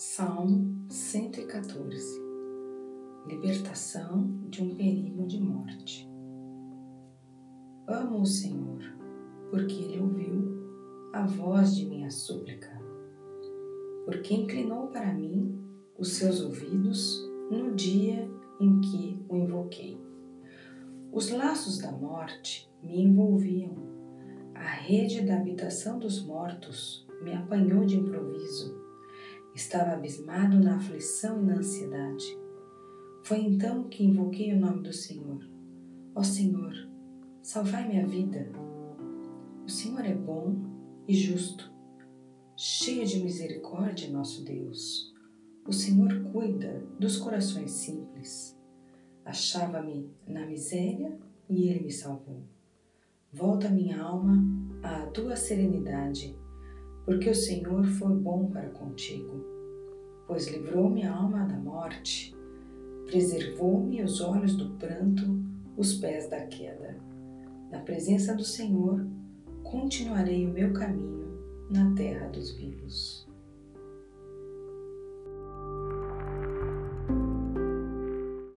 Salmo 114 Libertação de um perigo de morte. Amo o Senhor, porque Ele ouviu a voz de minha súplica, porque inclinou para mim os seus ouvidos no dia em que o invoquei. Os laços da morte me envolviam, a rede da habitação dos mortos me apanhou de improviso Estava abismado na aflição e na ansiedade. Foi então que invoquei o nome do Senhor. Ó Senhor, salvai minha vida. O Senhor é bom e justo, cheio de misericórdia, nosso Deus. O Senhor cuida dos corações simples. Achava-me na miséria e Ele me salvou. Volta minha alma à tua serenidade porque o Senhor foi bom para contigo, pois livrou minha alma da morte, preservou-me os olhos do pranto, os pés da queda. Na presença do Senhor, continuarei o meu caminho